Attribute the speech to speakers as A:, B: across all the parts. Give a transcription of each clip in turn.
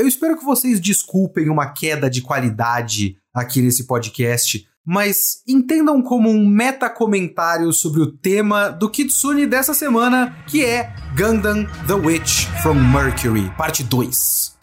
A: Eu espero que vocês desculpem uma queda de qualidade aqui nesse podcast, mas entendam como um meta-comentário sobre o tema do Kitsune dessa semana, que é Gundam The Witch from Mercury, parte 2.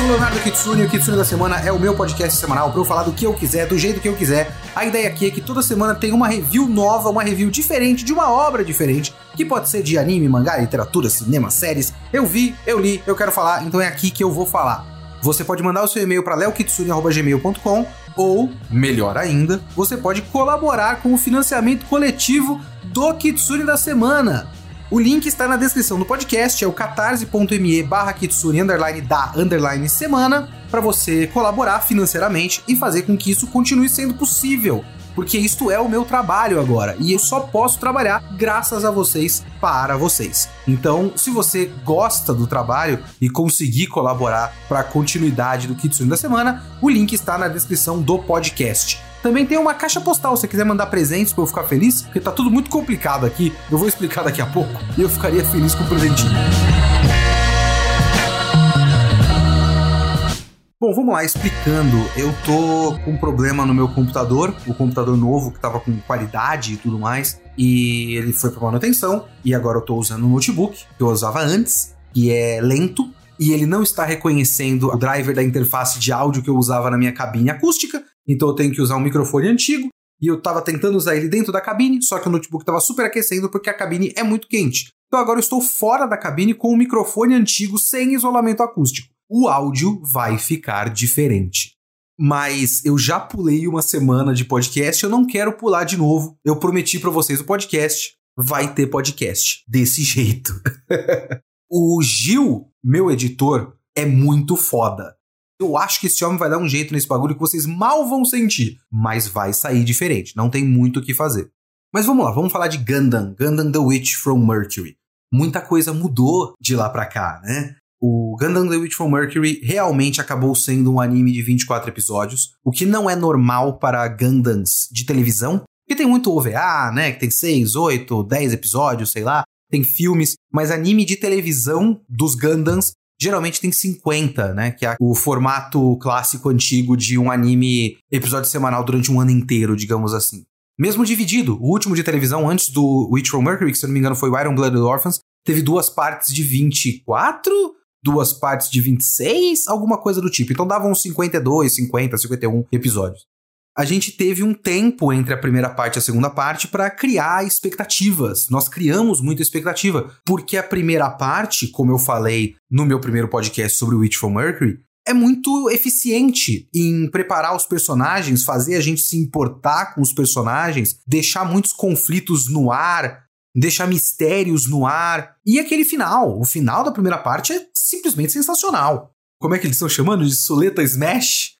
A: Sou o Leonardo Kitsune e o Kitsune da Semana é o meu podcast semanal para eu falar do que eu quiser, do jeito que eu quiser. A ideia aqui é que toda semana tem uma review nova, uma review diferente, de uma obra diferente, que pode ser de anime, mangá, literatura, cinema, séries. Eu vi, eu li, eu quero falar, então é aqui que eu vou falar. Você pode mandar o seu e-mail para leokitsune.gmail.com ou, melhor ainda, você pode colaborar com o financiamento coletivo do Kitsune da Semana. O link está na descrição do podcast, é o catarse.me barra kitsune underline da underline semana, para você colaborar financeiramente e fazer com que isso continue sendo possível. Porque isto é o meu trabalho agora e eu só posso trabalhar graças a vocês para vocês. Então, se você gosta do trabalho e conseguir colaborar para a continuidade do Kitsune da semana, o link está na descrição do podcast. Também tem uma caixa postal, se você quiser mandar presentes para eu ficar feliz, porque tá tudo muito complicado aqui. Eu vou explicar daqui a pouco e eu ficaria feliz com o presentinho. Bom, vamos lá, explicando. Eu tô com um problema no meu computador, o computador novo que tava com qualidade e tudo mais, e ele foi para manutenção, e agora eu tô usando um notebook que eu usava antes, que é lento, e ele não está reconhecendo o driver da interface de áudio que eu usava na minha cabine acústica, então eu tenho que usar um microfone antigo. E eu estava tentando usar ele dentro da cabine, só que o notebook estava super aquecendo porque a cabine é muito quente. Então agora eu estou fora da cabine com o um microfone antigo sem isolamento acústico. O áudio vai ficar diferente. Mas eu já pulei uma semana de podcast, eu não quero pular de novo. Eu prometi para vocês o podcast. Vai ter podcast desse jeito. o Gil, meu editor, é muito foda. Eu acho que esse homem vai dar um jeito nesse bagulho que vocês mal vão sentir, mas vai sair diferente, não tem muito o que fazer. Mas vamos lá, vamos falar de Gundam, Gundam The Witch from Mercury. Muita coisa mudou de lá pra cá, né? O Gundam The Witch from Mercury realmente acabou sendo um anime de 24 episódios, o que não é normal para Gundams de televisão, porque tem muito OVA, né, que tem 6, 8, 10 episódios, sei lá, tem filmes, mas anime de televisão dos Gundams geralmente tem 50, né? Que é o formato clássico antigo de um anime episódio semanal durante um ano inteiro, digamos assim. Mesmo dividido, o último de televisão antes do Witch from Mercury, que se não me engano foi o Iron Blooded Orphans, teve duas partes de 24, duas partes de 26, alguma coisa do tipo. Então davam uns 52, 50, 51 episódios a gente teve um tempo entre a primeira parte e a segunda parte para criar expectativas. Nós criamos muita expectativa, porque a primeira parte, como eu falei no meu primeiro podcast sobre Witch from Mercury, é muito eficiente em preparar os personagens, fazer a gente se importar com os personagens, deixar muitos conflitos no ar, deixar mistérios no ar. E aquele final, o final da primeira parte é simplesmente sensacional. Como é que eles estão chamando de Suleta Smash?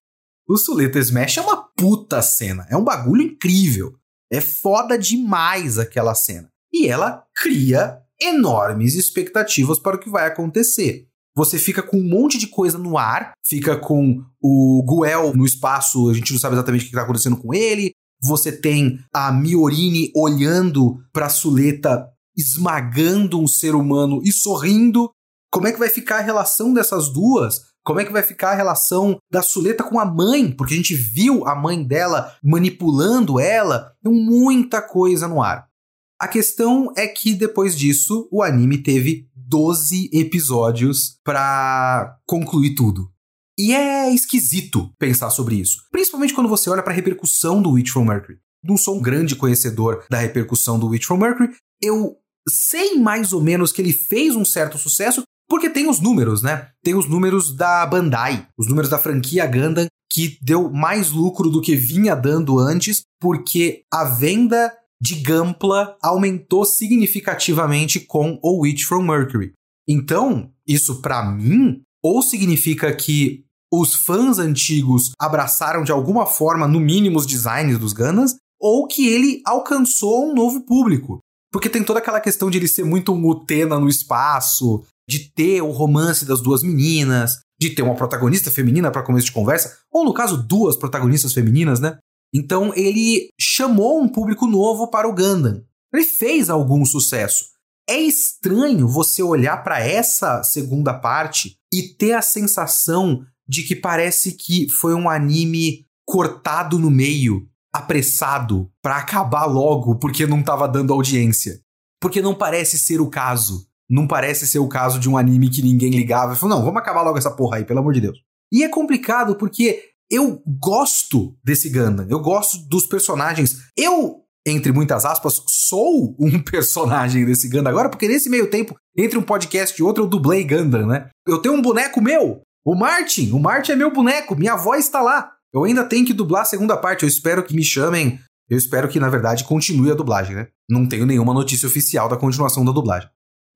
A: O Suleta Smash é uma puta cena. É um bagulho incrível. É foda demais aquela cena. E ela cria enormes expectativas para o que vai acontecer. Você fica com um monte de coisa no ar, fica com o Guel no espaço, a gente não sabe exatamente o que está acontecendo com ele. Você tem a Miorine olhando para a Suleta, esmagando um ser humano e sorrindo. Como é que vai ficar a relação dessas duas? Como é que vai ficar a relação da Suleta com a mãe? Porque a gente viu a mãe dela manipulando ela. Tem muita coisa no ar. A questão é que depois disso, o anime teve 12 episódios para concluir tudo. E é esquisito pensar sobre isso, principalmente quando você olha para a repercussão do Witch from Mercury. Não sou um grande conhecedor da repercussão do Witch from Mercury, eu sei mais ou menos que ele fez um certo sucesso, porque tem os números, né? Tem os números da Bandai, os números da franquia Gundam, que deu mais lucro do que vinha dando antes, porque a venda de Gampla aumentou significativamente com o Witch from Mercury. Então, isso para mim, ou significa que os fãs antigos abraçaram de alguma forma, no mínimo, os designs dos Gundams, ou que ele alcançou um novo público. Porque tem toda aquela questão de ele ser muito um Utena no espaço, de ter o romance das duas meninas, de ter uma protagonista feminina para começo de conversa, ou no caso, duas protagonistas femininas, né? Então ele chamou um público novo para o Gundam. Ele fez algum sucesso. É estranho você olhar para essa segunda parte e ter a sensação de que parece que foi um anime cortado no meio, apressado, para acabar logo porque não estava dando audiência. Porque não parece ser o caso. Não parece ser o caso de um anime que ninguém ligava falou: não, vamos acabar logo essa porra aí, pelo amor de Deus. E é complicado porque eu gosto desse Gundam, eu gosto dos personagens. Eu, entre muitas aspas, sou um personagem desse Gundam agora, porque nesse meio tempo, entre um podcast e outro, eu dublei Gundam, né? Eu tenho um boneco meu, o Martin. O Martin é meu boneco, minha voz está lá. Eu ainda tenho que dublar a segunda parte, eu espero que me chamem. Eu espero que, na verdade, continue a dublagem, né? Não tenho nenhuma notícia oficial da continuação da dublagem.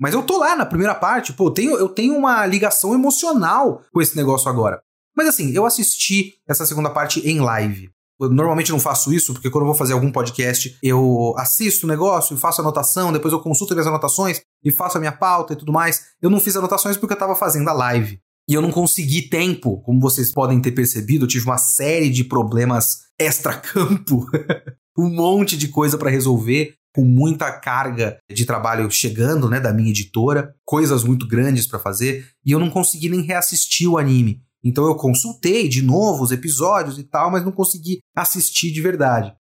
A: Mas eu tô lá na primeira parte, pô, eu tenho, eu tenho uma ligação emocional com esse negócio agora. Mas assim, eu assisti essa segunda parte em live. Eu normalmente não faço isso, porque quando eu vou fazer algum podcast, eu assisto o negócio e faço anotação, depois eu consulto minhas anotações e faço a minha pauta e tudo mais. Eu não fiz anotações porque eu tava fazendo a live. E eu não consegui tempo, como vocês podem ter percebido, eu tive uma série de problemas extra-campo, um monte de coisa para resolver com muita carga de trabalho chegando, né, da minha editora, coisas muito grandes para fazer, e eu não consegui nem reassistir o anime. Então eu consultei de novo os episódios e tal, mas não consegui assistir de verdade.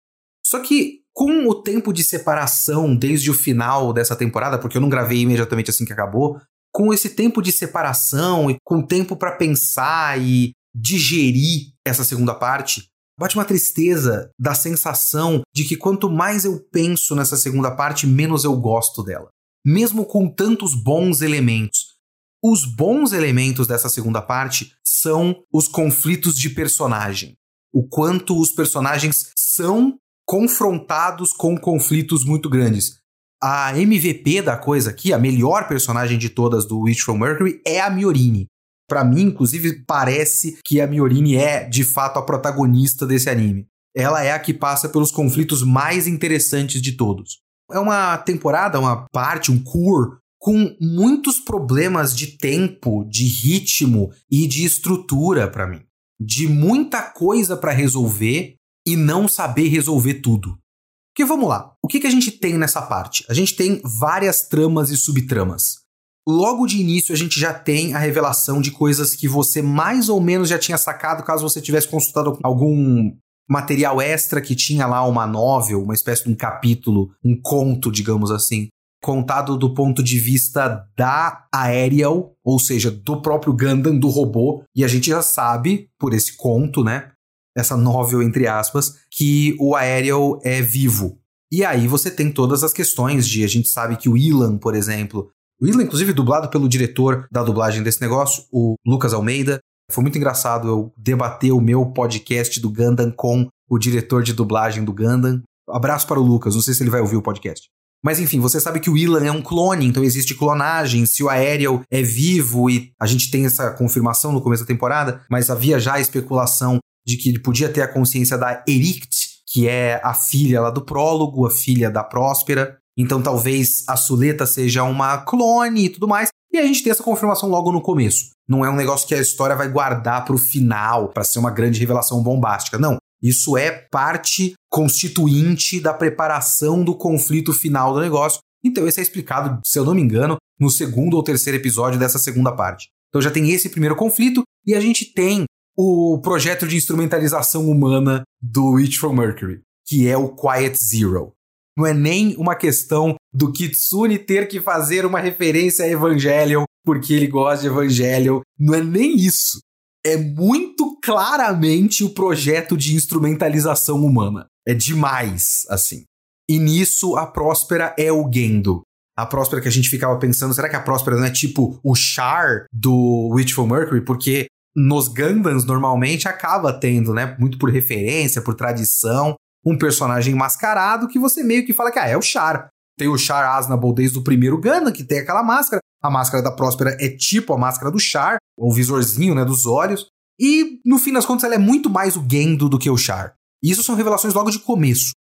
A: Só que com o tempo de separação desde o final dessa temporada, porque eu não gravei imediatamente assim que acabou, com esse tempo de separação e com tempo para pensar e digerir essa segunda parte, Bate uma tristeza da sensação de que quanto mais eu penso nessa segunda parte, menos eu gosto dela. Mesmo com tantos bons elementos. Os bons elementos dessa segunda parte são os conflitos de personagem. O quanto os personagens são confrontados com conflitos muito grandes. A MVP da coisa aqui, a melhor personagem de todas do Witch from Mercury, é a Miorini. Para mim, inclusive, parece que a Miorini é, de fato, a protagonista desse anime. Ela é a que passa pelos conflitos mais interessantes de todos. É uma temporada, uma parte, um cur com muitos problemas de tempo, de ritmo e de estrutura para mim. De muita coisa para resolver e não saber resolver tudo. Porque vamos lá, o que, que a gente tem nessa parte? A gente tem várias tramas e subtramas logo de início a gente já tem a revelação de coisas que você mais ou menos já tinha sacado caso você tivesse consultado algum material extra que tinha lá uma novel, uma espécie de um capítulo, um conto, digamos assim, contado do ponto de vista da Aerial, ou seja, do próprio Gundam, do robô, e a gente já sabe, por esse conto, né, essa novel entre aspas, que o Aerial é vivo. E aí você tem todas as questões de a gente sabe que o Ilan, por exemplo, Isla, inclusive, dublado pelo diretor da dublagem desse negócio, o Lucas Almeida. Foi muito engraçado eu debater o meu podcast do Gundam com o diretor de dublagem do Gundam. Abraço para o Lucas, não sei se ele vai ouvir o podcast. Mas enfim, você sabe que o Ilan é um clone, então existe clonagem. Se o Aerial é vivo e a gente tem essa confirmação no começo da temporada, mas havia já a especulação de que ele podia ter a consciência da Erict, que é a filha lá do prólogo, a filha da Próspera. Então talvez a Suleta seja uma clone e tudo mais. E a gente tem essa confirmação logo no começo. Não é um negócio que a história vai guardar para o final, para ser uma grande revelação bombástica. Não. Isso é parte constituinte da preparação do conflito final do negócio. Então, isso é explicado, se eu não me engano, no segundo ou terceiro episódio dessa segunda parte. Então, já tem esse primeiro conflito e a gente tem o projeto de instrumentalização humana do Witch from Mercury, que é o Quiet Zero. Não é nem uma questão do Kitsune ter que fazer uma referência a Evangelion porque ele gosta de Evangelion. Não é nem isso. É muito claramente o projeto de instrumentalização humana. É demais, assim. E nisso a Próspera é o Gendo. A Próspera que a gente ficava pensando, será que a Próspera não é tipo o Char do Witchful Mercury? Porque nos Gundams normalmente acaba tendo, né? Muito por referência, por tradição um personagem mascarado que você meio que fala que ah, é o Char. Tem o Char Aznable desde o primeiro Gundam, que tem aquela máscara. A máscara da Próspera é tipo a máscara do Char, o visorzinho né, dos olhos. E, no fim das contas, ela é muito mais o Gendo do que o Char. E isso são revelações logo de começo.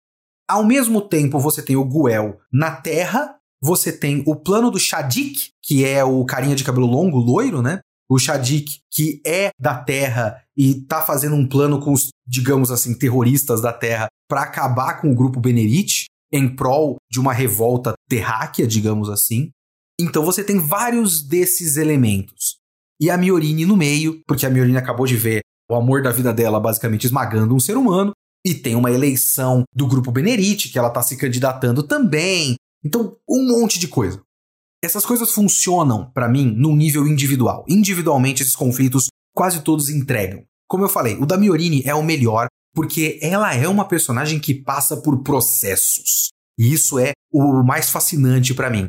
A: Ao mesmo tempo, você tem o Guel na Terra, você tem o plano do Shadik, que é o carinha de cabelo longo, loiro, né? O Shadik, que é da Terra e tá fazendo um plano com os, digamos assim, terroristas da Terra para acabar com o grupo Benerit em prol de uma revolta terráquea, digamos assim. Então você tem vários desses elementos. E a Miorine no meio, porque a Miorine acabou de ver o amor da vida dela basicamente esmagando um ser humano, e tem uma eleição do grupo Benerit, que ela está se candidatando também. Então, um monte de coisa. Essas coisas funcionam para mim num nível individual. Individualmente, esses conflitos quase todos entregam. Como eu falei, o da Miorini é o melhor porque ela é uma personagem que passa por processos. E isso é o mais fascinante para mim.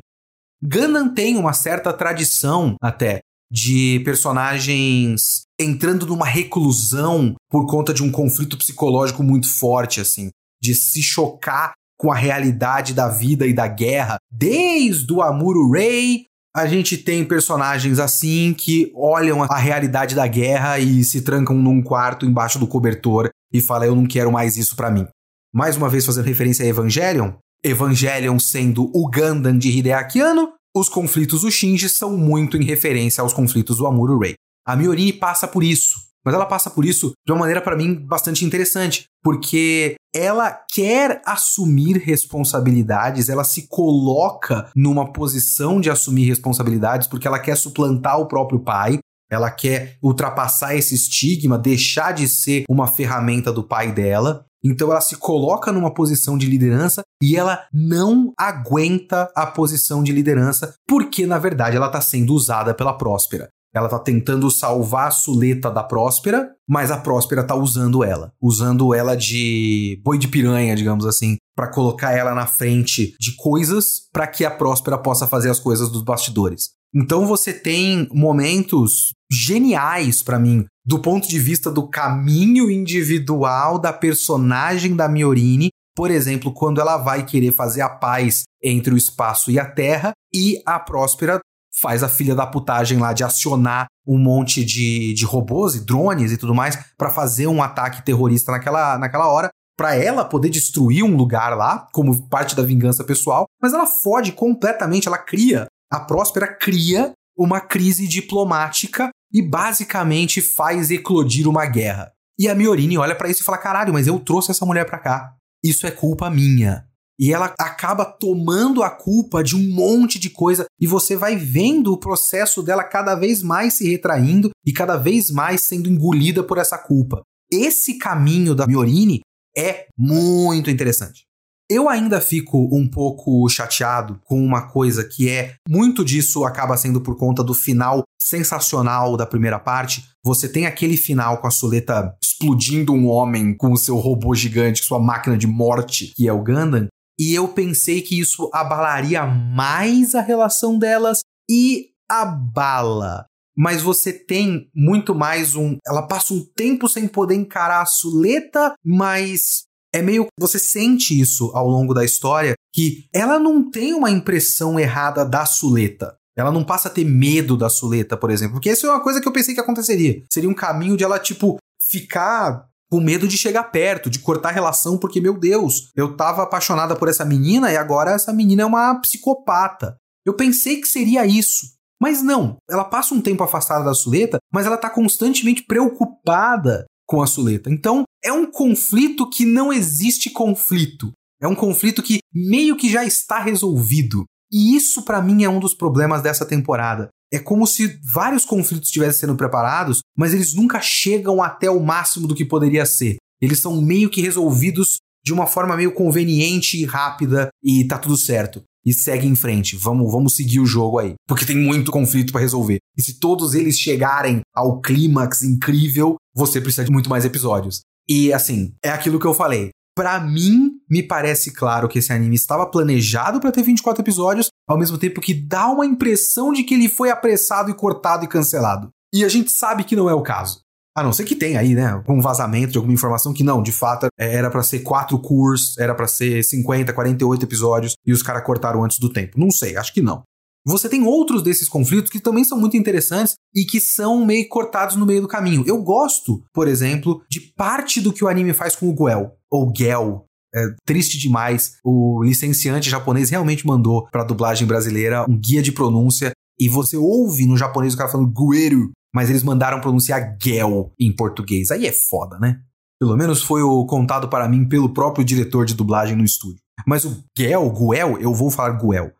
A: Gundam tem uma certa tradição até de personagens entrando numa reclusão por conta de um conflito psicológico muito forte, assim, de se chocar com a realidade da vida e da guerra. Desde o Amuro Ray, a gente tem personagens assim que olham a realidade da guerra e se trancam num quarto embaixo do cobertor e falam: Eu não quero mais isso para mim. Mais uma vez fazendo referência a Evangelion, Evangelion sendo o Gundam de Hideaki Anno, os conflitos do Shinji são muito em referência aos conflitos do Amuro Ray. A Miorini passa por isso, mas ela passa por isso de uma maneira para mim bastante interessante, porque ela quer assumir responsabilidades, ela se coloca numa posição de assumir responsabilidades porque ela quer suplantar o próprio pai, ela quer ultrapassar esse estigma, deixar de ser uma ferramenta do pai dela. Então ela se coloca numa posição de liderança e ela não aguenta a posição de liderança porque, na verdade, ela está sendo usada pela Próspera. Ela está tentando salvar a Suleta da Próspera, mas a Próspera está usando ela, usando ela de boi de piranha, digamos assim, para colocar ela na frente de coisas para que a Próspera possa fazer as coisas dos bastidores. Então você tem momentos geniais para mim do ponto de vista do caminho individual da personagem da Miorine, por exemplo, quando ela vai querer fazer a paz entre o espaço e a Terra e a Próspera faz a filha da putagem lá de acionar um monte de, de robôs e drones e tudo mais para fazer um ataque terrorista naquela, naquela hora, para ela poder destruir um lugar lá, como parte da vingança pessoal, mas ela fode completamente, ela cria, a Próspera cria uma crise diplomática e basicamente faz eclodir uma guerra. E a Miorini olha para isso e fala: caralho, mas eu trouxe essa mulher pra cá. Isso é culpa minha. E ela acaba tomando a culpa de um monte de coisa e você vai vendo o processo dela cada vez mais se retraindo e cada vez mais sendo engolida por essa culpa. Esse caminho da Miorini é muito interessante. Eu ainda fico um pouco chateado com uma coisa que é muito disso acaba sendo por conta do final sensacional da primeira parte. Você tem aquele final com a Soleta explodindo um homem com o seu robô gigante, sua máquina de morte, que é o Gundam. E eu pensei que isso abalaria mais a relação delas e abala. Mas você tem muito mais um. Ela passa um tempo sem poder encarar a Suleta, mas é meio. Você sente isso ao longo da história que ela não tem uma impressão errada da Suleta. Ela não passa a ter medo da Suleta, por exemplo. Porque isso é uma coisa que eu pensei que aconteceria. Seria um caminho de ela, tipo, ficar com medo de chegar perto, de cortar relação, porque, meu Deus, eu tava apaixonada por essa menina e agora essa menina é uma psicopata. Eu pensei que seria isso. Mas não, ela passa um tempo afastada da Suleta, mas ela tá constantemente preocupada com a Suleta. Então, é um conflito que não existe conflito. É um conflito que meio que já está resolvido. E isso para mim é um dos problemas dessa temporada. É como se vários conflitos estivessem sendo preparados, mas eles nunca chegam até o máximo do que poderia ser. Eles são meio que resolvidos de uma forma meio conveniente e rápida e tá tudo certo. E segue em frente. Vamos, vamos seguir o jogo aí. Porque tem muito conflito para resolver. E se todos eles chegarem ao clímax incrível, você precisa de muito mais episódios. E assim, é aquilo que eu falei. Para mim, me parece claro que esse anime estava planejado para ter 24 episódios, ao mesmo tempo que dá uma impressão de que ele foi apressado e cortado e cancelado. E a gente sabe que não é o caso. A não ser que tenha aí, né, algum vazamento de alguma informação que não, de fato, era para ser quatro cursos, era para ser 50, 48 episódios e os caras cortaram antes do tempo. Não sei, acho que não. Você tem outros desses conflitos que também são muito interessantes e que são meio cortados no meio do caminho. Eu gosto, por exemplo, de parte do que o anime faz com o Guel, ou Gel. É triste demais. O licenciante japonês realmente mandou pra dublagem brasileira um guia de pronúncia e você ouve no japonês o cara falando Gueru, mas eles mandaram pronunciar Gel em português. Aí é foda, né? Pelo menos foi o contado para mim pelo próprio diretor de dublagem no estúdio. Mas o Gel, Guel, eu vou falar Guel.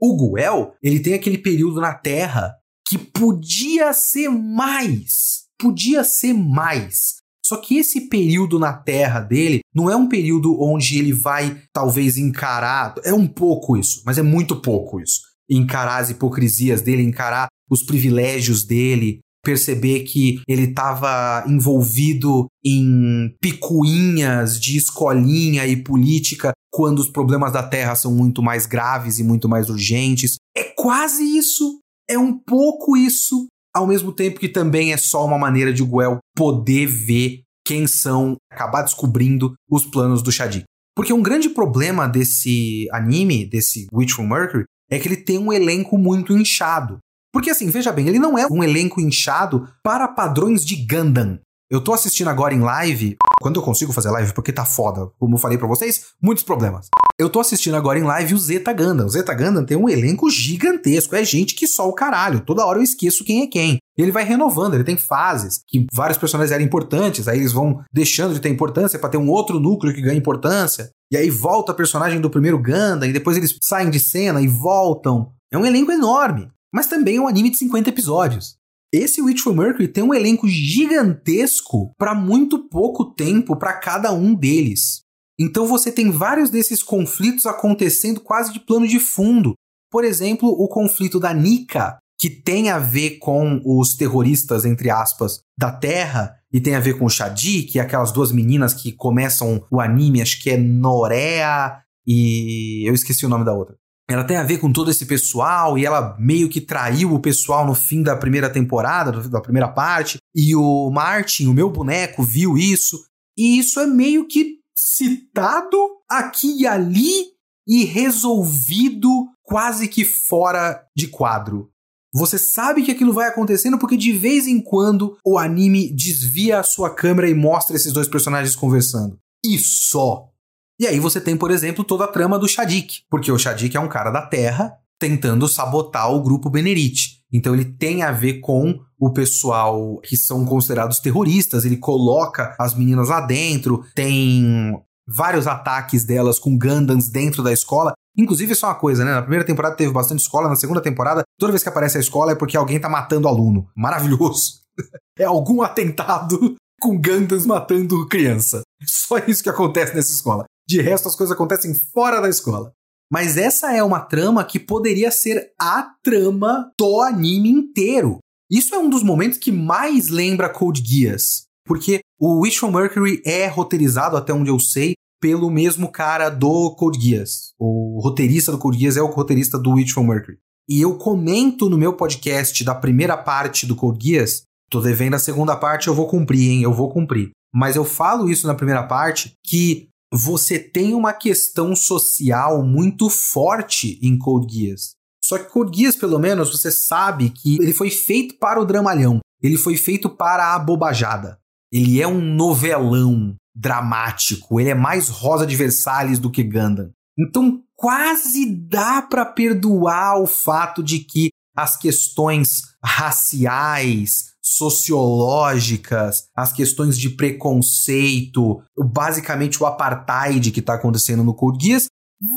A: O Guel, ele tem aquele período na Terra que podia ser mais. Podia ser mais. Só que esse período na Terra dele não é um período onde ele vai talvez encarar. É um pouco isso, mas é muito pouco isso. Encarar as hipocrisias dele, encarar os privilégios dele, perceber que ele estava envolvido em picuinhas de escolinha e política quando os problemas da Terra são muito mais graves e muito mais urgentes. É quase isso. É um pouco isso, ao mesmo tempo que também é só uma maneira de Guel poder ver quem são, acabar descobrindo os planos do Shadik. Porque um grande problema desse anime, desse Witch from Mercury, é que ele tem um elenco muito inchado. Porque assim, veja bem, ele não é um elenco inchado para padrões de Gundam. Eu tô assistindo agora em live, quando eu consigo fazer live, porque tá foda, como eu falei para vocês, muitos problemas. Eu tô assistindo agora em live o Zeta Gundam. O Zeta Gundam tem um elenco gigantesco, é gente que só o caralho. Toda hora eu esqueço quem é quem. E ele vai renovando, ele tem fases que vários personagens eram importantes, aí eles vão deixando de ter importância para ter um outro núcleo que ganha importância. E aí volta a personagem do primeiro Gundam, e depois eles saem de cena e voltam. É um elenco enorme mas também é um anime de 50 episódios. Esse Witch for Mercury tem um elenco gigantesco para muito pouco tempo para cada um deles. Então você tem vários desses conflitos acontecendo quase de plano de fundo. Por exemplo, o conflito da Nika, que tem a ver com os terroristas, entre aspas, da Terra, e tem a ver com o Shadi, que é aquelas duas meninas que começam o anime, acho que é Norea e. Eu esqueci o nome da outra ela tem a ver com todo esse pessoal e ela meio que traiu o pessoal no fim da primeira temporada, da primeira parte. E o Martin, o meu boneco, viu isso. E isso é meio que citado aqui e ali e resolvido quase que fora de quadro. Você sabe que aquilo vai acontecendo porque de vez em quando o anime desvia a sua câmera e mostra esses dois personagens conversando. E só. E aí você tem, por exemplo, toda a trama do Shadik, porque o Shadik é um cara da Terra tentando sabotar o grupo Benerit. Então ele tem a ver com o pessoal que são considerados terroristas, ele coloca as meninas lá dentro, tem vários ataques delas com Gundams dentro da escola. Inclusive, isso é uma coisa, né? Na primeira temporada teve bastante escola, na segunda temporada, toda vez que aparece a escola é porque alguém tá matando aluno. Maravilhoso. é algum atentado com Gundams matando criança. Só isso que acontece nessa escola. De resto, as coisas acontecem fora da escola. Mas essa é uma trama que poderia ser a trama do anime inteiro. Isso é um dos momentos que mais lembra Code Geass. Porque o Wish from Mercury é roteirizado, até onde eu sei, pelo mesmo cara do Code Geass. O roteirista do Code Geass é o roteirista do Witch from Mercury. E eu comento no meu podcast da primeira parte do Code Geass, tô devendo a segunda parte, eu vou cumprir, hein? Eu vou cumprir. Mas eu falo isso na primeira parte, que você tem uma questão social muito forte em Code Geass. Só que Code Geass, pelo menos, você sabe que ele foi feito para o dramalhão. Ele foi feito para a bobajada. Ele é um novelão dramático. Ele é mais Rosa de Versalhes do que Gundam. Então, quase dá para perdoar o fato de que as questões raciais, sociológicas, as questões de preconceito, basicamente o apartheid que está acontecendo no Code Geass,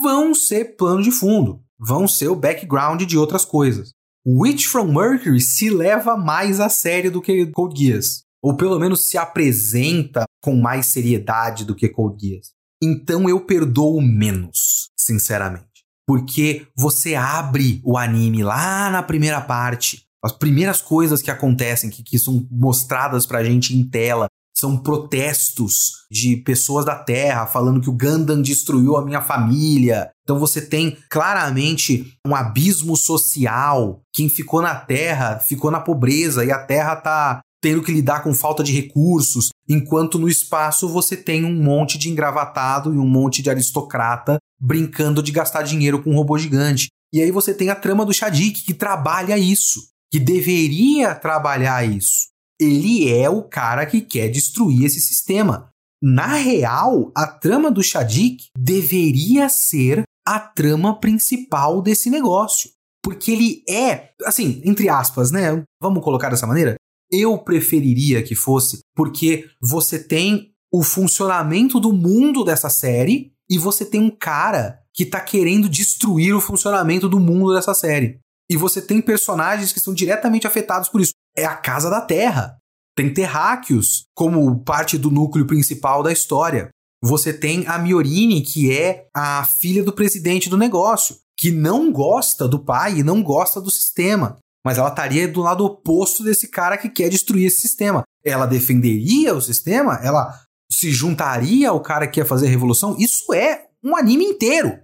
A: vão ser plano de fundo, vão ser o background de outras coisas. Witch from Mercury se leva mais a sério do que Code Geass, ou pelo menos se apresenta com mais seriedade do que Code Geass. Então eu perdoo menos, sinceramente. Porque você abre o anime lá na primeira parte as primeiras coisas que acontecem, que, que são mostradas pra gente em tela, são protestos de pessoas da Terra falando que o Gundam destruiu a minha família. Então você tem claramente um abismo social. Quem ficou na Terra ficou na pobreza e a Terra tá tendo que lidar com falta de recursos, enquanto no espaço você tem um monte de engravatado e um monte de aristocrata brincando de gastar dinheiro com um robô gigante. E aí você tem a trama do Shadik que trabalha isso que deveria trabalhar isso. Ele é o cara que quer destruir esse sistema. Na real, a trama do Shadik deveria ser a trama principal desse negócio. Porque ele é, assim, entre aspas, né? Vamos colocar dessa maneira? Eu preferiria que fosse, porque você tem o funcionamento do mundo dessa série e você tem um cara que tá querendo destruir o funcionamento do mundo dessa série. E você tem personagens que são diretamente afetados por isso. É a Casa da Terra. Tem terráqueos como parte do núcleo principal da história. Você tem a Miorine, que é a filha do presidente do negócio, que não gosta do pai e não gosta do sistema. Mas ela estaria do lado oposto desse cara que quer destruir esse sistema. Ela defenderia o sistema? Ela se juntaria ao cara que quer fazer a revolução? Isso é um anime inteiro.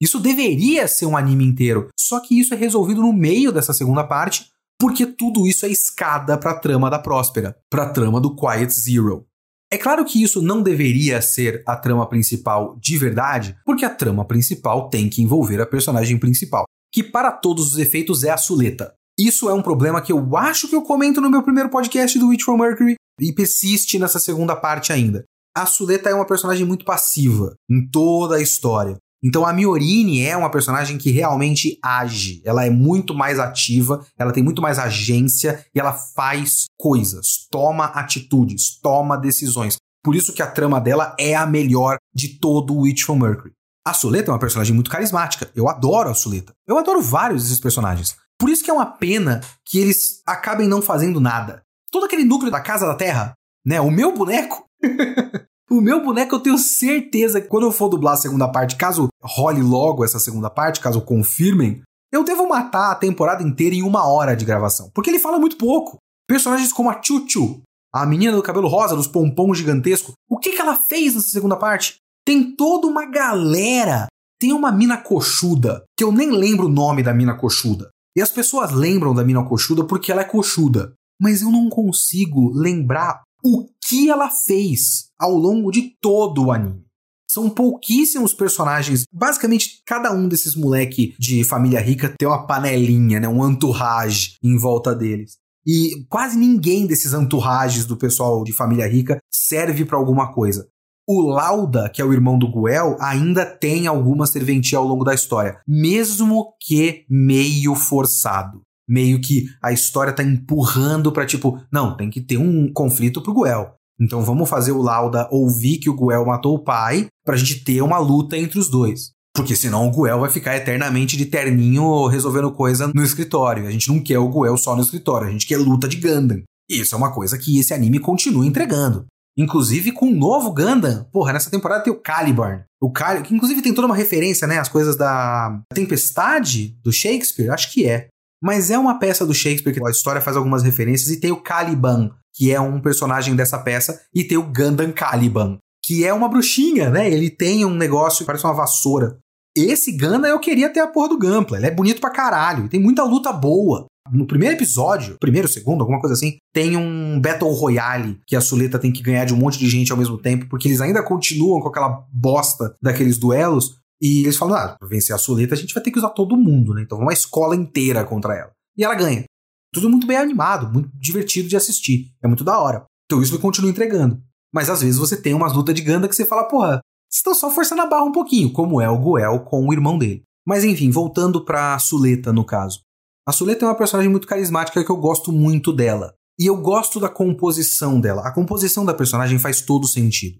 A: Isso deveria ser um anime inteiro. Só que isso é resolvido no meio dessa segunda parte, porque tudo isso é escada para a trama da Próspera, para a trama do Quiet Zero. É claro que isso não deveria ser a trama principal de verdade, porque a trama principal tem que envolver a personagem principal, que para todos os efeitos é a Suleta. Isso é um problema que eu acho que eu comento no meu primeiro podcast do Witch from Mercury e persiste nessa segunda parte ainda. A Suleta é uma personagem muito passiva em toda a história. Então a Miorine é uma personagem que realmente age, ela é muito mais ativa, ela tem muito mais agência e ela faz coisas, toma atitudes, toma decisões. Por isso que a trama dela é a melhor de todo o Witch from Mercury. A Suleta é uma personagem muito carismática. Eu adoro a Suleta. Eu adoro vários desses personagens. Por isso que é uma pena que eles acabem não fazendo nada. Todo aquele núcleo da Casa da Terra, né? O meu boneco O meu boneco eu tenho certeza que quando eu for dublar a segunda parte, caso role logo essa segunda parte, caso confirmem, eu devo matar a temporada inteira em uma hora de gravação. Porque ele fala muito pouco. Personagens como a Chuchu, a menina do cabelo rosa, dos pompons gigantescos, o que, que ela fez nessa segunda parte? Tem toda uma galera. Tem uma mina coxuda, que eu nem lembro o nome da mina coxuda. E as pessoas lembram da mina coxuda porque ela é coxuda. Mas eu não consigo lembrar o que ela fez ao longo de todo o anime. São pouquíssimos personagens. Basicamente, cada um desses moleque de família rica tem uma panelinha, né? Um entourage em volta deles. E quase ninguém desses entourages do pessoal de família rica serve para alguma coisa. O Lauda, que é o irmão do Guel, ainda tem alguma serventia ao longo da história, mesmo que meio forçado. Meio que a história tá empurrando para tipo, não, tem que ter um conflito pro Guel. Então vamos fazer o Lauda ouvir que o Guel matou o pai pra gente ter uma luta entre os dois. Porque senão o Guel vai ficar eternamente de terninho resolvendo coisa no escritório. A gente não quer o Guel só no escritório, a gente quer luta de Gundam. E isso é uma coisa que esse anime continua entregando. Inclusive com o um novo Gundam. Porra, nessa temporada tem o Caliburn. O Cali que inclusive tem toda uma referência, né? As coisas da Tempestade do Shakespeare, acho que é. Mas é uma peça do Shakespeare que a história faz algumas referências e tem o Caliban, que é um personagem dessa peça, e tem o Gundam Caliban, que é uma bruxinha, né? Ele tem um negócio que parece uma vassoura. Esse Gundam eu queria ter a porra do Gunpla. Ele é bonito pra caralho. Tem muita luta boa. No primeiro episódio, primeiro, segundo, alguma coisa assim, tem um Battle Royale que a Suleta tem que ganhar de um monte de gente ao mesmo tempo, porque eles ainda continuam com aquela bosta daqueles duelos. E eles falam: ah, pra vencer a Suleta a gente vai ter que usar todo mundo, né? Então uma escola inteira contra ela. E ela ganha. Tudo muito bem animado, muito divertido de assistir. É muito da hora. Então isso continua entregando. Mas às vezes você tem umas lutas de Ganda que você fala, porra, vocês estão só forçando a barra um pouquinho, como é o Goel com o irmão dele. Mas enfim, voltando pra Suleta no caso. A Suleta é uma personagem muito carismática que eu gosto muito dela. E eu gosto da composição dela. A composição da personagem faz todo sentido.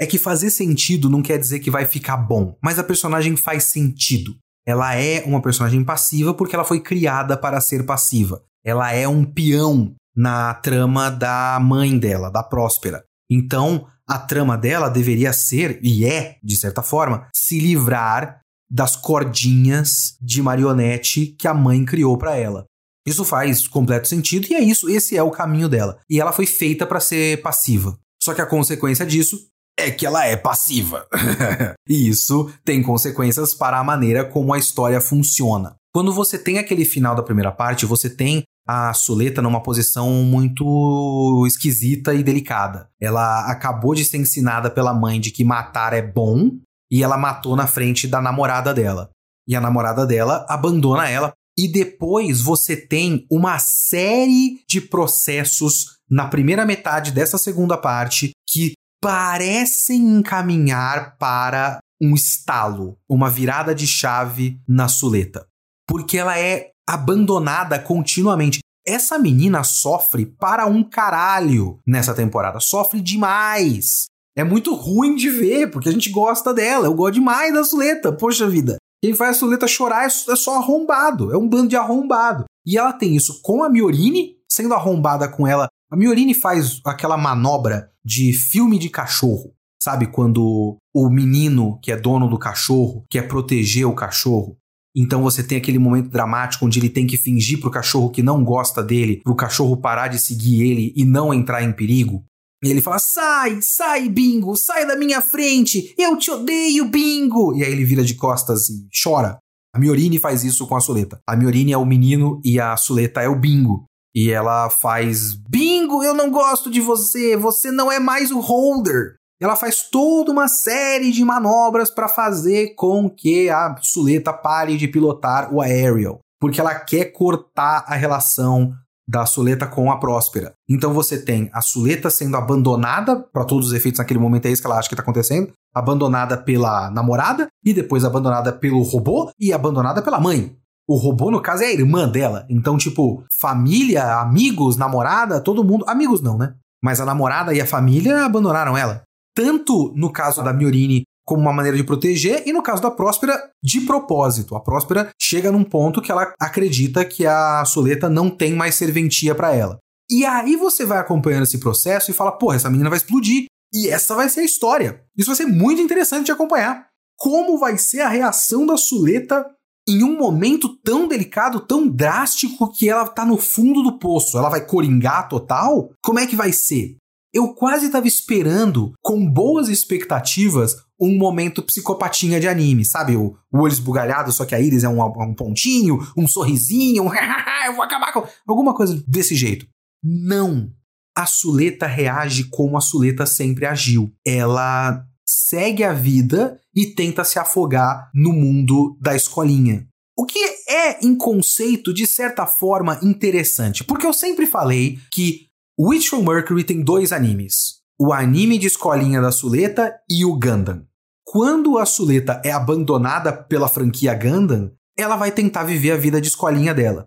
A: É que fazer sentido não quer dizer que vai ficar bom, mas a personagem faz sentido. Ela é uma personagem passiva porque ela foi criada para ser passiva ela é um peão na trama da mãe dela, da Próspera. Então, a trama dela deveria ser, e é, de certa forma, se livrar das cordinhas de marionete que a mãe criou para ela. Isso faz completo sentido e é isso, esse é o caminho dela. E ela foi feita para ser passiva. Só que a consequência disso é que ela é passiva. e isso tem consequências para a maneira como a história funciona. Quando você tem aquele final da primeira parte, você tem a Suleta numa posição muito esquisita e delicada. Ela acabou de ser ensinada pela mãe de que matar é bom e ela matou na frente da namorada dela. E a namorada dela abandona ela. E depois você tem uma série de processos na primeira metade dessa segunda parte que parecem encaminhar para um estalo, uma virada de chave na Suleta. Porque ela é abandonada continuamente. Essa menina sofre para um caralho nessa temporada. Sofre demais. É muito ruim de ver, porque a gente gosta dela. Eu gosto demais da Suleta. Poxa vida. Quem faz a Suleta chorar é só arrombado. É um bando de arrombado. E ela tem isso com a Miorini, sendo arrombada com ela. A Miorini faz aquela manobra de filme de cachorro. Sabe quando o menino que é dono do cachorro quer proteger o cachorro? Então você tem aquele momento dramático onde ele tem que fingir pro cachorro que não gosta dele, pro cachorro parar de seguir ele e não entrar em perigo. E ele fala: sai, sai, bingo, sai da minha frente, eu te odeio, bingo. E aí ele vira de costas e chora. A Miorini faz isso com a Suleta. A Miorini é o menino e a Suleta é o bingo. E ela faz: Bingo, eu não gosto de você, você não é mais o holder. Ela faz toda uma série de manobras para fazer com que a Suleta pare de pilotar o Aerial, porque ela quer cortar a relação da Suleta com a Próspera. Então você tem a Suleta sendo abandonada, para todos os efeitos naquele momento é isso que ela acha que está acontecendo, abandonada pela namorada, e depois abandonada pelo robô, e abandonada pela mãe. O robô, no caso, é a irmã dela. Então, tipo, família, amigos, namorada, todo mundo. Amigos não, né? Mas a namorada e a família abandonaram ela tanto no caso da Miorini como uma maneira de proteger, e no caso da Próspera, de propósito. A Próspera chega num ponto que ela acredita que a Soleta não tem mais serventia para ela. E aí você vai acompanhando esse processo e fala: porra, essa menina vai explodir. E essa vai ser a história. Isso vai ser muito interessante de acompanhar. Como vai ser a reação da Suleta em um momento tão delicado, tão drástico, que ela tá no fundo do poço? Ela vai coringar total? Como é que vai ser? Eu quase estava esperando, com boas expectativas, um momento psicopatinha de anime, sabe? O, o olho esbugalhado, só que a íris é um, um pontinho, um sorrisinho, um eu vou acabar com. Alguma coisa desse jeito. Não. A Suleta reage como a Suleta sempre agiu. Ela segue a vida e tenta se afogar no mundo da escolinha. O que é, em conceito, de certa forma, interessante, porque eu sempre falei que Witchful Mercury tem dois animes. O anime de escolinha da Suleta e o Gundam. Quando a Suleta é abandonada pela franquia Gundam, ela vai tentar viver a vida de escolinha dela.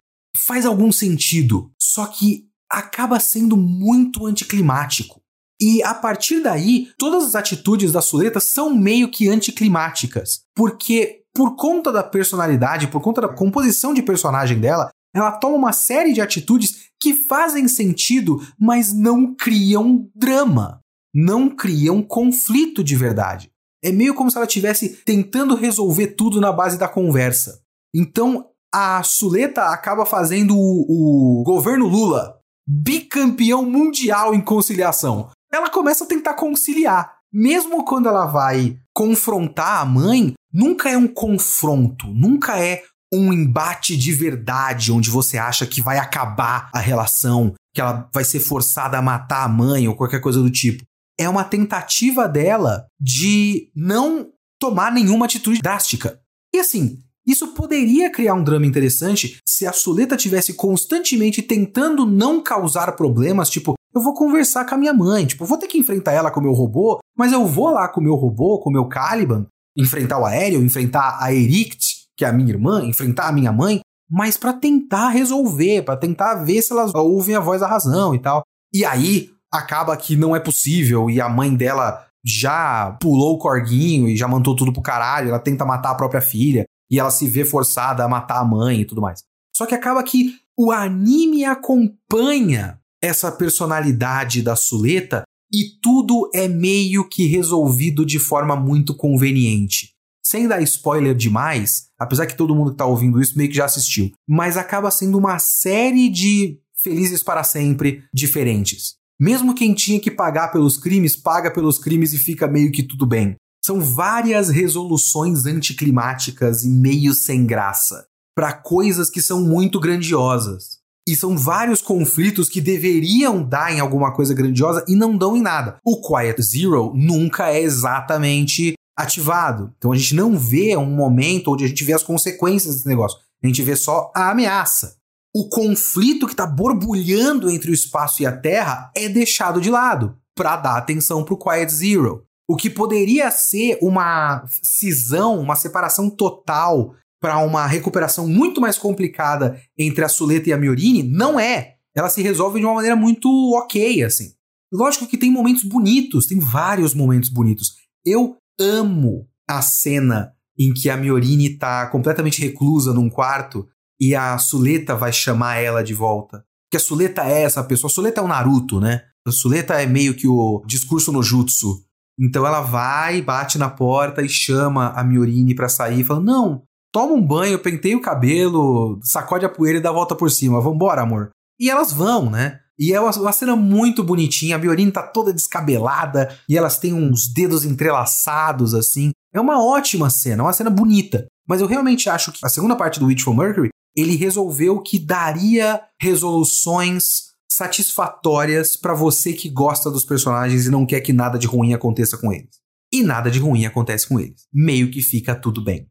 A: Faz algum sentido, só que acaba sendo muito anticlimático. E a partir daí, todas as atitudes da Suleta são meio que anticlimáticas, porque por conta da personalidade, por conta da composição de personagem dela, ela toma uma série de atitudes que fazem sentido, mas não criam drama, não criam conflito de verdade. É meio como se ela estivesse tentando resolver tudo na base da conversa. Então, a Suleta acaba fazendo o, o governo Lula bicampeão mundial em conciliação. Ela começa a tentar conciliar. Mesmo quando ela vai confrontar a mãe, nunca é um confronto, nunca é um embate de verdade, onde você acha que vai acabar a relação, que ela vai ser forçada a matar a mãe ou qualquer coisa do tipo. É uma tentativa dela de não tomar nenhuma atitude drástica. E assim, isso poderia criar um drama interessante se a Suleta tivesse constantemente tentando não causar problemas, tipo, eu vou conversar com a minha mãe, tipo, eu vou ter que enfrentar ela com o meu robô, mas eu vou lá com o meu robô, com o meu Caliban, enfrentar o Aéreo, enfrentar a Erict, que é a minha irmã, enfrentar a minha mãe, mas para tentar resolver, para tentar ver se elas ouvem a voz da razão e tal. E aí acaba que não é possível e a mãe dela já pulou o corguinho e já mandou tudo pro caralho, ela tenta matar a própria filha e ela se vê forçada a matar a mãe e tudo mais. Só que acaba que o anime acompanha essa personalidade da Suleta e tudo é meio que resolvido de forma muito conveniente sem dar spoiler demais, apesar que todo mundo que tá ouvindo isso meio que já assistiu, mas acaba sendo uma série de felizes para sempre diferentes. Mesmo quem tinha que pagar pelos crimes, paga pelos crimes e fica meio que tudo bem. São várias resoluções anticlimáticas e meio sem graça para coisas que são muito grandiosas. E são vários conflitos que deveriam dar em alguma coisa grandiosa e não dão em nada. O Quiet Zero nunca é exatamente ativado. Então a gente não vê um momento onde a gente vê as consequências desse negócio. A gente vê só a ameaça. O conflito que está borbulhando entre o espaço e a Terra é deixado de lado. para dar atenção pro Quiet Zero. O que poderia ser uma cisão, uma separação total para uma recuperação muito mais complicada entre a Suleta e a Miorini, não é. Ela se resolve de uma maneira muito ok, assim. Lógico que tem momentos bonitos, tem vários momentos bonitos. Eu amo a cena em que a Miorini tá completamente reclusa num quarto e a Suleta vai chamar ela de volta. Que a Suleta é essa pessoa. A Suleta é o Naruto, né? A Suleta é meio que o discurso no jutsu. Então ela vai, bate na porta e chama a Miorini para sair, fala: "Não, toma um banho, penteia o cabelo, sacode a poeira e dá a volta por cima. Vambora, amor." E elas vão, né? E é uma, uma cena muito bonitinha. A Miorini tá toda descabelada e elas têm uns dedos entrelaçados assim. É uma ótima cena, uma cena bonita. Mas eu realmente acho que a segunda parte do Witchful Mercury, ele resolveu que daria resoluções satisfatórias para você que gosta dos personagens e não quer que nada de ruim aconteça com eles. E nada de ruim acontece com eles. Meio que fica tudo bem.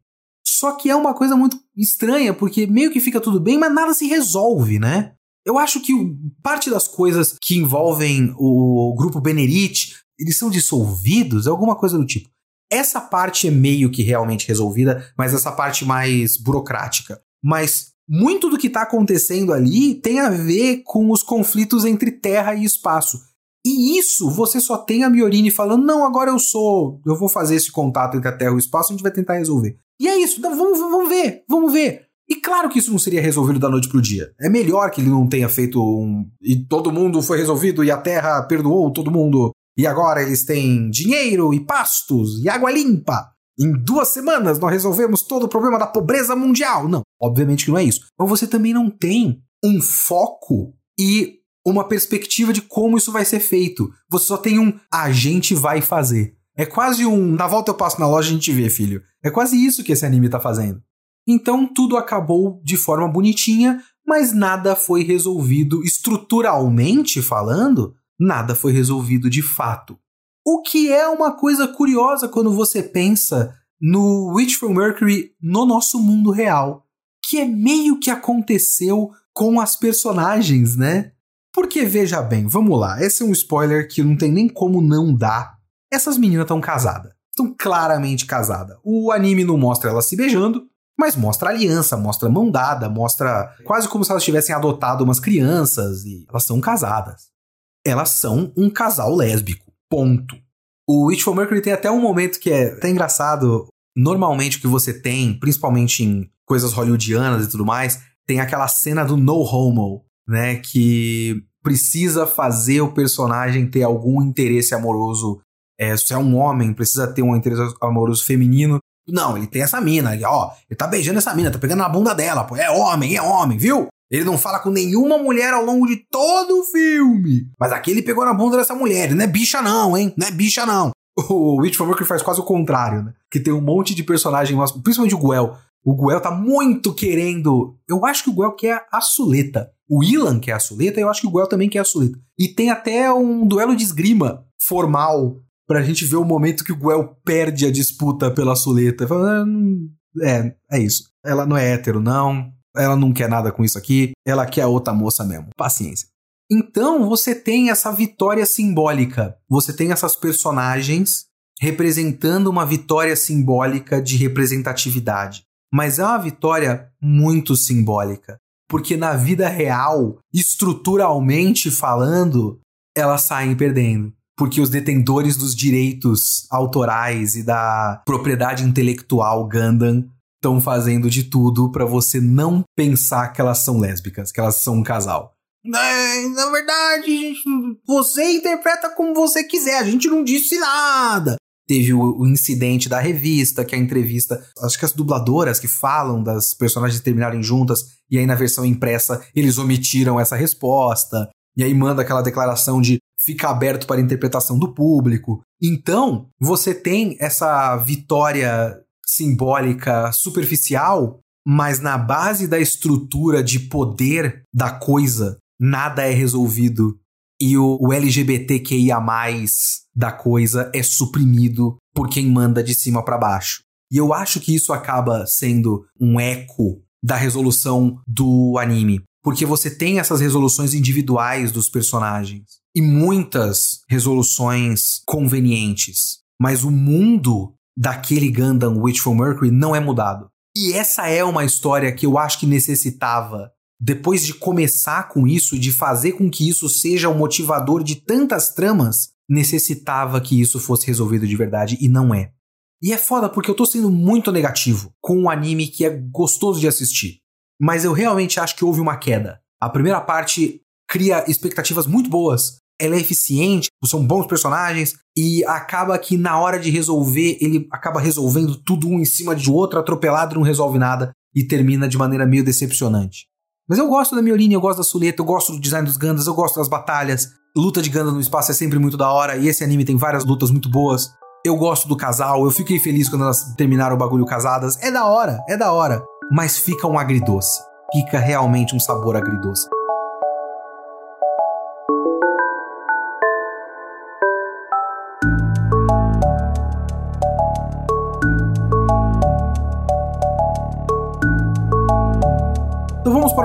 A: Só que é uma coisa muito estranha, porque meio que fica tudo bem, mas nada se resolve, né? Eu acho que parte das coisas que envolvem o grupo Benerit, eles são dissolvidos, alguma coisa do tipo. Essa parte é meio que realmente resolvida, mas essa parte mais burocrática. Mas muito do que está acontecendo ali tem a ver com os conflitos entre terra e espaço. E isso você só tem a Miorini falando: não, agora eu sou. Eu vou fazer esse contato entre a Terra e o espaço, a gente vai tentar resolver. E é isso, então, vamos, vamos ver, vamos ver. E claro que isso não seria resolvido da noite pro dia. É melhor que ele não tenha feito um. E todo mundo foi resolvido e a Terra perdoou todo mundo e agora eles têm dinheiro e pastos e água limpa. Em duas semanas nós resolvemos todo o problema da pobreza mundial. Não, obviamente que não é isso. Mas você também não tem um foco e uma perspectiva de como isso vai ser feito. Você só tem um a gente vai fazer. É quase um na volta eu passo na loja e a gente vê, filho. É quase isso que esse anime tá fazendo. Então tudo acabou de forma bonitinha, mas nada foi resolvido estruturalmente falando nada foi resolvido de fato. O que é uma coisa curiosa quando você pensa no Witchful Mercury no nosso mundo real, que é meio que aconteceu com as personagens, né? Porque veja bem, vamos lá, esse é um spoiler que não tem nem como não dar. Essas meninas estão casadas, estão claramente casadas. O anime não mostra elas se beijando, mas mostra aliança, mostra mão dada, mostra quase como se elas tivessem adotado umas crianças e elas são casadas elas são um casal lésbico. Ponto. O Witchful Mercury tem até um momento que é até engraçado. Normalmente o que você tem, principalmente em coisas hollywoodianas e tudo mais, tem aquela cena do no homo, né? Que precisa fazer o personagem ter algum interesse amoroso. É, se é um homem, precisa ter um interesse amoroso feminino. Não, ele tem essa mina, ele, ó, ele tá beijando essa mina, tá pegando na bunda dela, pô, é homem, é homem, viu? Ele não fala com nenhuma mulher ao longo de todo o filme. Mas aqui ele pegou na bunda dessa mulher. Ele não é bicha, não, hein? Não é bicha, não. O Witch Worker faz quase o contrário, né? Que tem um monte de personagem, principalmente o Guel. O Guel tá muito querendo. Eu acho que o Guel quer a Suleta. O Ilan quer a Suleta e eu acho que o Guel também quer a Suleta. E tem até um duelo de esgrima formal pra gente ver o momento que o Guel perde a disputa pela Suleta. Ah, é, é isso. Ela não é hétero, não ela não quer nada com isso aqui, ela quer a outra moça mesmo. Paciência. Então você tem essa vitória simbólica. Você tem essas personagens representando uma vitória simbólica de representatividade. Mas é uma vitória muito simbólica. Porque na vida real, estruturalmente falando, elas saem perdendo. Porque os detentores dos direitos autorais e da propriedade intelectual Gundam estão fazendo de tudo para você não pensar que elas são lésbicas, que elas são um casal. É, na verdade, você interpreta como você quiser, a gente não disse nada. Teve o, o, incidente da revista, que a entrevista. Acho que as dubladoras que falam das personagens terminarem juntas, e aí na versão impressa eles omitiram essa resposta. E aí manda aquela declaração de fica aberto para interpretação do público. Então, você tem essa vitória simbólica superficial, mas na base da estrutura de poder da coisa, nada é resolvido. E o, o LGBTQIA, da coisa é suprimido por quem manda de cima para baixo. E eu acho que isso acaba sendo um eco da resolução do anime. porque você tem essas resoluções individuais dos personagens e muitas resoluções convenientes, mas o mundo daquele Gundam Witchful Mercury não é mudado. E essa é uma história que eu acho que necessitava depois de começar com isso, de fazer com que isso seja o motivador de tantas tramas, necessitava que isso fosse resolvido de verdade e não é. E é foda porque eu tô sendo muito negativo com um anime que é gostoso de assistir. Mas eu realmente acho que houve uma queda. A primeira parte cria expectativas muito boas. Ela é eficiente, são bons personagens, e acaba que na hora de resolver, ele acaba resolvendo tudo um em cima de outro, atropelado, não resolve nada, e termina de maneira meio decepcionante. Mas eu gosto da Miolini, eu gosto da Suleta, eu gosto do design dos Gandas, eu gosto das batalhas. Luta de Ganda no espaço é sempre muito da hora, e esse anime tem várias lutas muito boas. Eu gosto do casal, eu fiquei feliz quando elas terminaram o bagulho casadas. É da hora, é da hora. Mas fica um agridoce. Fica realmente um sabor agridoce.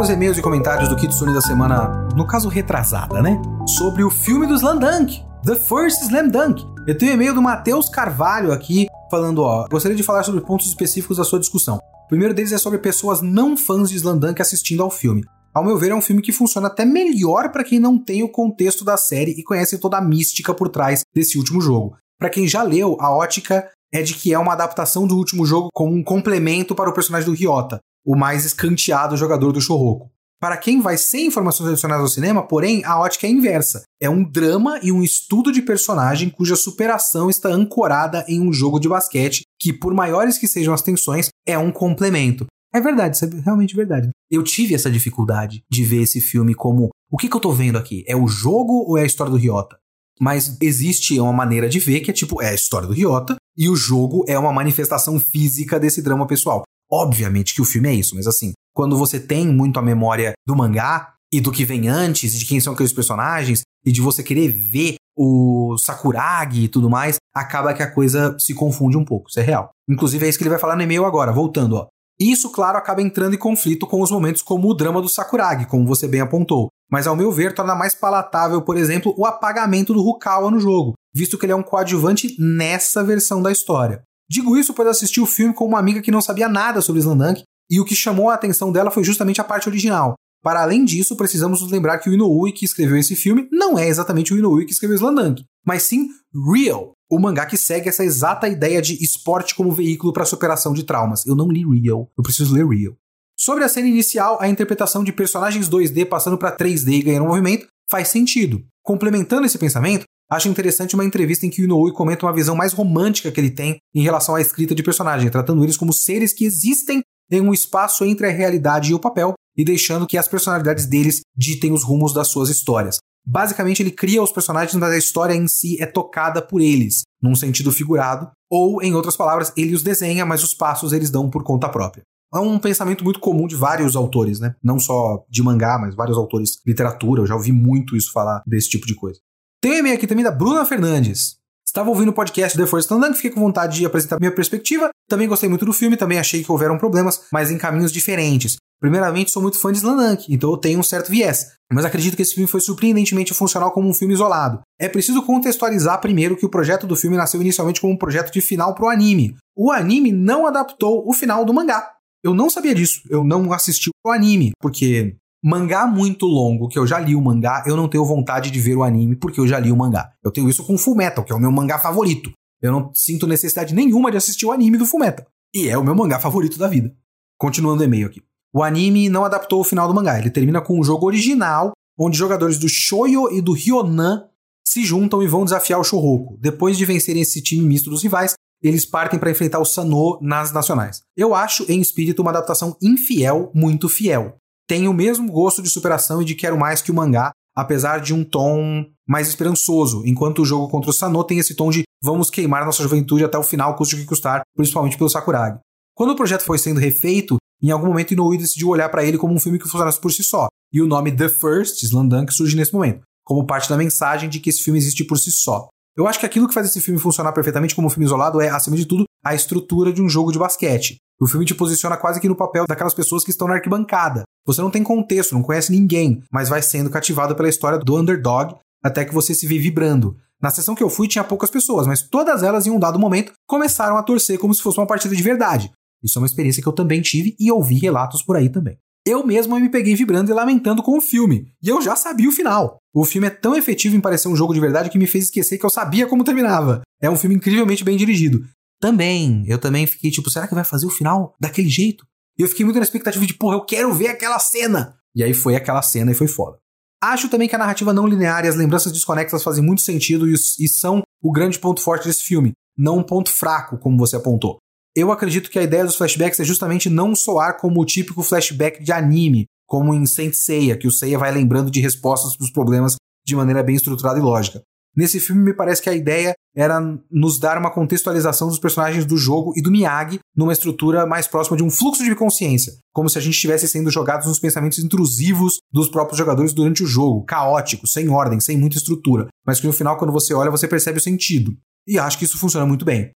A: Os e-mails e comentários do Kitsune da semana, no caso retrasada, né? Sobre o filme do Slam Dunk, The First Slam Dunk. Eu tenho e-mail do Matheus Carvalho aqui, falando, ó, gostaria de falar sobre pontos específicos da sua discussão. O primeiro deles é sobre pessoas não fãs de Slam Dunk assistindo ao filme. Ao meu ver, é um filme que funciona até melhor para quem não tem o contexto da série e conhece toda a mística por trás desse último jogo. Para quem já leu, a ótica é de que é uma adaptação do último jogo como um complemento para o personagem do Ryota, o mais escanteado jogador do Shoroku. Para quem vai sem informações adicionadas ao cinema, porém, a ótica é inversa. É um drama e um estudo de personagem cuja superação está ancorada em um jogo de basquete que, por maiores que sejam as tensões, é um complemento. É verdade, isso é realmente verdade. Eu tive essa dificuldade de ver esse filme como o que, que eu tô vendo aqui? É o jogo ou é a história do Ryota? Mas existe uma maneira de ver que é tipo, é a história do Ryota e o jogo é uma manifestação física desse drama pessoal. Obviamente que o filme é isso, mas assim, quando você tem muito a memória do mangá e do que vem antes, de quem são aqueles personagens, e de você querer ver o Sakuragi e tudo mais, acaba que a coisa se confunde um pouco, isso é real. Inclusive é isso que ele vai falar no e-mail agora, voltando, ó. Isso, claro, acaba entrando em conflito com os momentos como o drama do Sakuragi, como você bem apontou. Mas, ao meu ver, torna mais palatável, por exemplo, o apagamento do Rukawa no jogo, visto que ele é um coadjuvante nessa versão da história. Digo isso pois assisti o filme com uma amiga que não sabia nada sobre Slandunk e o que chamou a atenção dela foi justamente a parte original. Para além disso, precisamos nos lembrar que o Inoue que escreveu esse filme não é exatamente o Inoue que escreveu Slandunk, mas sim Real, o mangá que segue essa exata ideia de esporte como veículo para superação de traumas. Eu não li Real, eu preciso ler Real. Sobre a cena inicial, a interpretação de personagens 2D passando para 3D e ganhando movimento faz sentido. Complementando esse pensamento, Acho interessante uma entrevista em que o Inoue comenta uma visão mais romântica que ele tem em relação à escrita de personagem, tratando eles como seres que existem em um espaço entre a realidade e o papel e deixando que as personalidades deles ditem os rumos das suas histórias. Basicamente, ele cria os personagens, mas a história em si é tocada por eles, num sentido figurado, ou, em outras palavras, ele os desenha, mas os passos eles dão por conta própria. É um pensamento muito comum de vários autores, né? Não só de mangá, mas vários autores de literatura. Eu já ouvi muito isso falar desse tipo de coisa. Tem um e-mail aqui também da Bruna Fernandes. Estava ouvindo o podcast The Force Standard, fiquei com vontade de apresentar minha perspectiva. Também gostei muito do filme, também achei que houveram problemas, mas em caminhos diferentes. Primeiramente, sou muito fã de Slandank, então eu tenho um certo viés. Mas acredito que esse filme foi surpreendentemente funcional como um filme isolado. É preciso contextualizar primeiro que o projeto do filme nasceu inicialmente como um projeto de final pro anime. O anime não adaptou o final do mangá. Eu não sabia disso, eu não assisti o anime, porque Mangá muito longo, que eu já li o mangá, eu não tenho vontade de ver o anime porque eu já li o mangá. Eu tenho isso com Full Metal, que é o meu mangá favorito. Eu não sinto necessidade nenhuma de assistir o anime do Full Metal. E é o meu mangá favorito da vida. Continuando o e-mail aqui. O anime não adaptou o final do mangá. Ele termina com um jogo original, onde jogadores do Shoyo e do Ryonan se juntam e vão desafiar o Shouhoku. Depois de vencerem esse time misto dos rivais, eles partem para enfrentar o Sanô nas nacionais. Eu acho, em espírito, uma adaptação infiel, muito fiel tem o mesmo gosto de superação e de quero mais que o mangá, apesar de um tom mais esperançoso, enquanto o jogo contra o Sano tem esse tom de vamos queimar nossa juventude até o final, custe o que custar, principalmente pelo Sakuragi. Quando o projeto foi sendo refeito, em algum momento Inoue decidiu olhar para ele como um filme que funcionasse por si só, e o nome The First, Slandunk, surge nesse momento, como parte da mensagem de que esse filme existe por si só. Eu acho que aquilo que faz esse filme funcionar perfeitamente como um filme isolado é, acima de tudo, a estrutura de um jogo de basquete. O filme te posiciona quase que no papel daquelas pessoas que estão na arquibancada. Você não tem contexto, não conhece ninguém, mas vai sendo cativado pela história do underdog até que você se vê vibrando. Na sessão que eu fui tinha poucas pessoas, mas todas elas em um dado momento começaram a torcer como se fosse uma partida de verdade. Isso é uma experiência que eu também tive e ouvi relatos por aí também. Eu mesmo me peguei vibrando e lamentando com o filme, e eu já sabia o final. O filme é tão efetivo em parecer um jogo de verdade que me fez esquecer que eu sabia como terminava. É um filme incrivelmente bem dirigido. Também, eu também fiquei tipo, será que vai fazer o final daquele jeito? E eu fiquei muito na expectativa de, porra, eu quero ver aquela cena. E aí foi aquela cena e foi foda. Acho também que a narrativa não linear e as lembranças desconexas fazem muito sentido e, e são o grande ponto forte desse filme, não um ponto fraco, como você apontou. Eu acredito que a ideia dos flashbacks é justamente não soar como o típico flashback de anime, como em Saint Seiya, que o Seiya vai lembrando de respostas para os problemas de maneira bem estruturada e lógica. Nesse filme, me parece que a ideia era nos dar uma contextualização dos personagens do jogo e do Miyagi numa estrutura mais próxima de um fluxo de consciência, como se a gente estivesse sendo jogados nos pensamentos intrusivos dos próprios jogadores durante o jogo, caótico, sem ordem, sem muita estrutura, mas que no final, quando você olha, você percebe o sentido. E acho que isso funciona muito bem.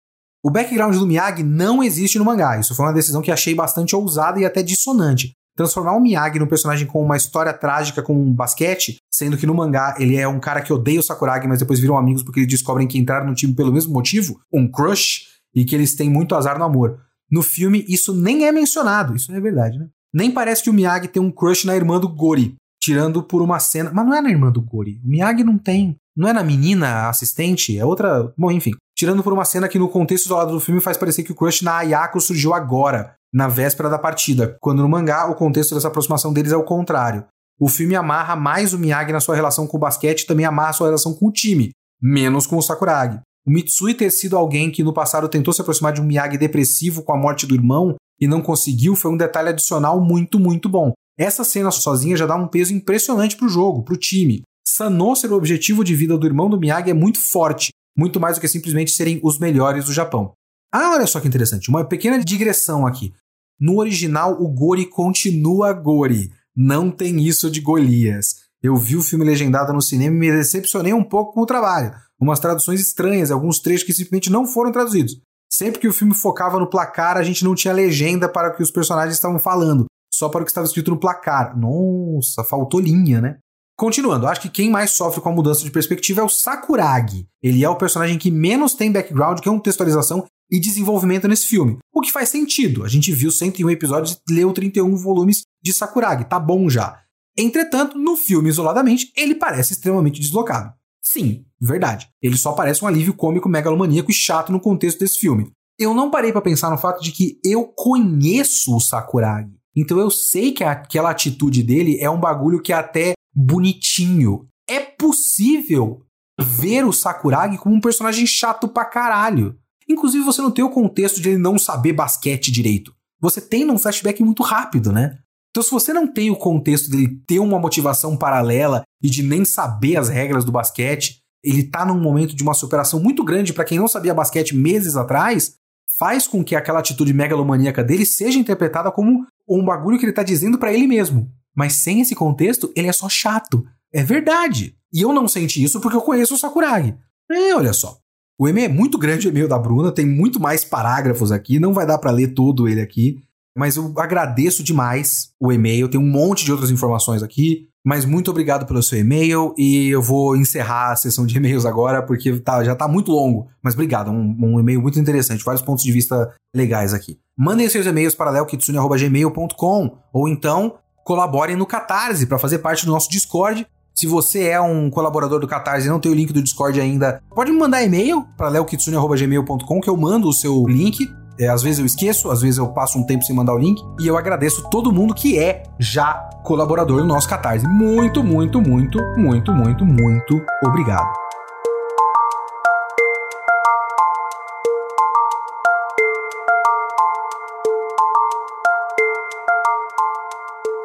A: O background do Miyagi não existe no mangá, isso foi uma decisão que achei bastante ousada e até dissonante, transformar o Miyagi num personagem com uma história trágica com um basquete, sendo que no mangá ele é um cara que odeia o Sakuragi, mas depois viram amigos porque eles descobrem que entraram no time pelo mesmo motivo, um crush, e que eles têm muito azar no amor. No filme, isso nem é mencionado, isso é verdade, né? Nem parece que o Miyagi tem um crush na irmã do Gori, tirando por uma cena. Mas não é na irmã do Gori. O Miyagi não tem. Não é na menina assistente, é outra. Bom, enfim. Tirando por uma cena que no contexto do lado do filme faz parecer que o crush na Ayako surgiu agora, na véspera da partida, quando no mangá o contexto dessa aproximação deles é o contrário. O filme amarra mais o Miyagi na sua relação com o basquete e também amarra sua relação com o time, menos com o Sakuragi. O Mitsui ter sido alguém que no passado tentou se aproximar de um Miyagi depressivo com a morte do irmão e não conseguiu foi um detalhe adicional muito, muito bom. Essa cena sozinha já dá um peso impressionante pro jogo, pro time. Sanou ser o objetivo de vida do irmão do Miyagi é muito forte, muito mais do que simplesmente serem os melhores do Japão. Ah, olha só que interessante, uma pequena digressão aqui. No original, o Gori continua Gori. Não tem isso de Golias. Eu vi o filme legendado no cinema e me decepcionei um pouco com o trabalho. Umas traduções estranhas, alguns trechos que simplesmente não foram traduzidos. Sempre que o filme focava no placar, a gente não tinha legenda para o que os personagens estavam falando, só para o que estava escrito no placar. Nossa, faltou linha, né? Continuando, acho que quem mais sofre com a mudança de perspectiva é o Sakuragi. Ele é o personagem que menos tem background, que é contextualização e desenvolvimento nesse filme. O que faz sentido. A gente viu 101 episódios e leu 31 volumes de Sakuragi. Tá bom já. Entretanto, no filme isoladamente, ele parece extremamente deslocado. Sim, verdade. Ele só parece um alívio cômico megalomaníaco e chato no contexto desse filme. Eu não parei para pensar no fato de que eu conheço o Sakuragi. Então eu sei que aquela atitude dele é um bagulho que até bonitinho. É possível ver o Sakuragi como um personagem chato pra caralho. Inclusive, você não tem o contexto de ele não saber basquete direito. Você tem num flashback muito rápido, né? Então, se você não tem o contexto dele ter uma motivação paralela e de nem saber as regras do basquete, ele tá num momento de uma superação muito grande para quem não sabia basquete meses atrás, faz com que aquela atitude megalomaníaca dele seja interpretada como um bagulho que ele tá dizendo para ele mesmo. Mas sem esse contexto, ele é só chato. É verdade. E eu não senti isso porque eu conheço o Sakuragi. É, olha só. O e-mail é muito grande, o e-mail da Bruna, tem muito mais parágrafos aqui, não vai dar para ler todo ele aqui, mas eu agradeço demais o e-mail, tem um monte de outras informações aqui, mas muito obrigado pelo seu e-mail e eu vou encerrar a sessão de e-mails agora porque tá, já tá muito longo, mas obrigado, um, um e-mail muito interessante, vários pontos de vista legais aqui. Mandem seus e-mails para leokitsune.gmail.com ou então colaborem no Catarse para fazer parte do nosso Discord se você é um colaborador do Catarse e não tem o link do Discord ainda, pode me mandar e-mail para leokitsune.gmail.com que eu mando o seu link. É, às vezes eu esqueço, às vezes eu passo um tempo sem mandar o link. E eu agradeço todo mundo que é já colaborador do nosso Catarse. Muito, muito, muito, muito, muito, muito obrigado.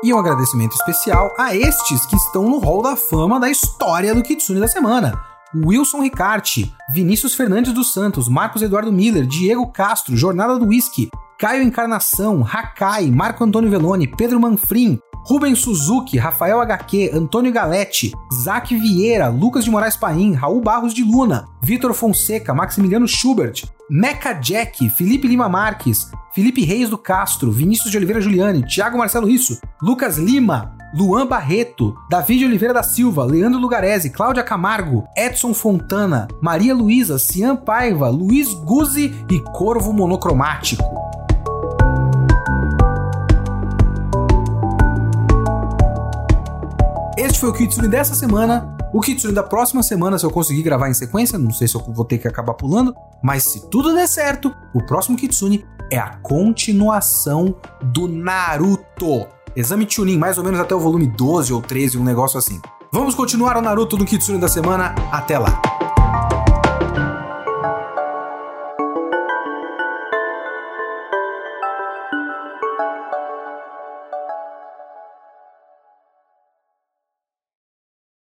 A: E um agradecimento especial a estes que estão no hall da fama da história do Kitsune da semana. Wilson Ricarte, Vinícius Fernandes dos Santos, Marcos Eduardo Miller, Diego Castro, Jornada do Whisky, Caio Encarnação, Hakai, Marco Antônio Veloni, Pedro Manfrim, Rubens Suzuki, Rafael HQ, Antônio Galete, Zac Vieira, Lucas de Moraes Paim, Raul Barros de Luna, Vitor Fonseca, Maximiliano Schubert, Meca Jack, Felipe Lima Marques, Felipe Reis do Castro, Vinícius de Oliveira Juliane, Thiago Marcelo Risso, Lucas Lima, Luan Barreto, Davi de Oliveira da Silva, Leandro Lugarese, Cláudia Camargo, Edson Fontana, Maria Luísa, Cian Paiva, Luiz Guzzi e Corvo Monocromático. Este foi o Kitsune dessa semana. O Kitsune da próxima semana, se eu conseguir gravar em sequência, não sei se eu vou ter que acabar pulando, mas se tudo der certo, o próximo Kitsune é a continuação do Naruto. Exame Chunin, mais ou menos até o volume 12 ou 13, um negócio assim. Vamos continuar o Naruto do Kitsune da semana. Até lá!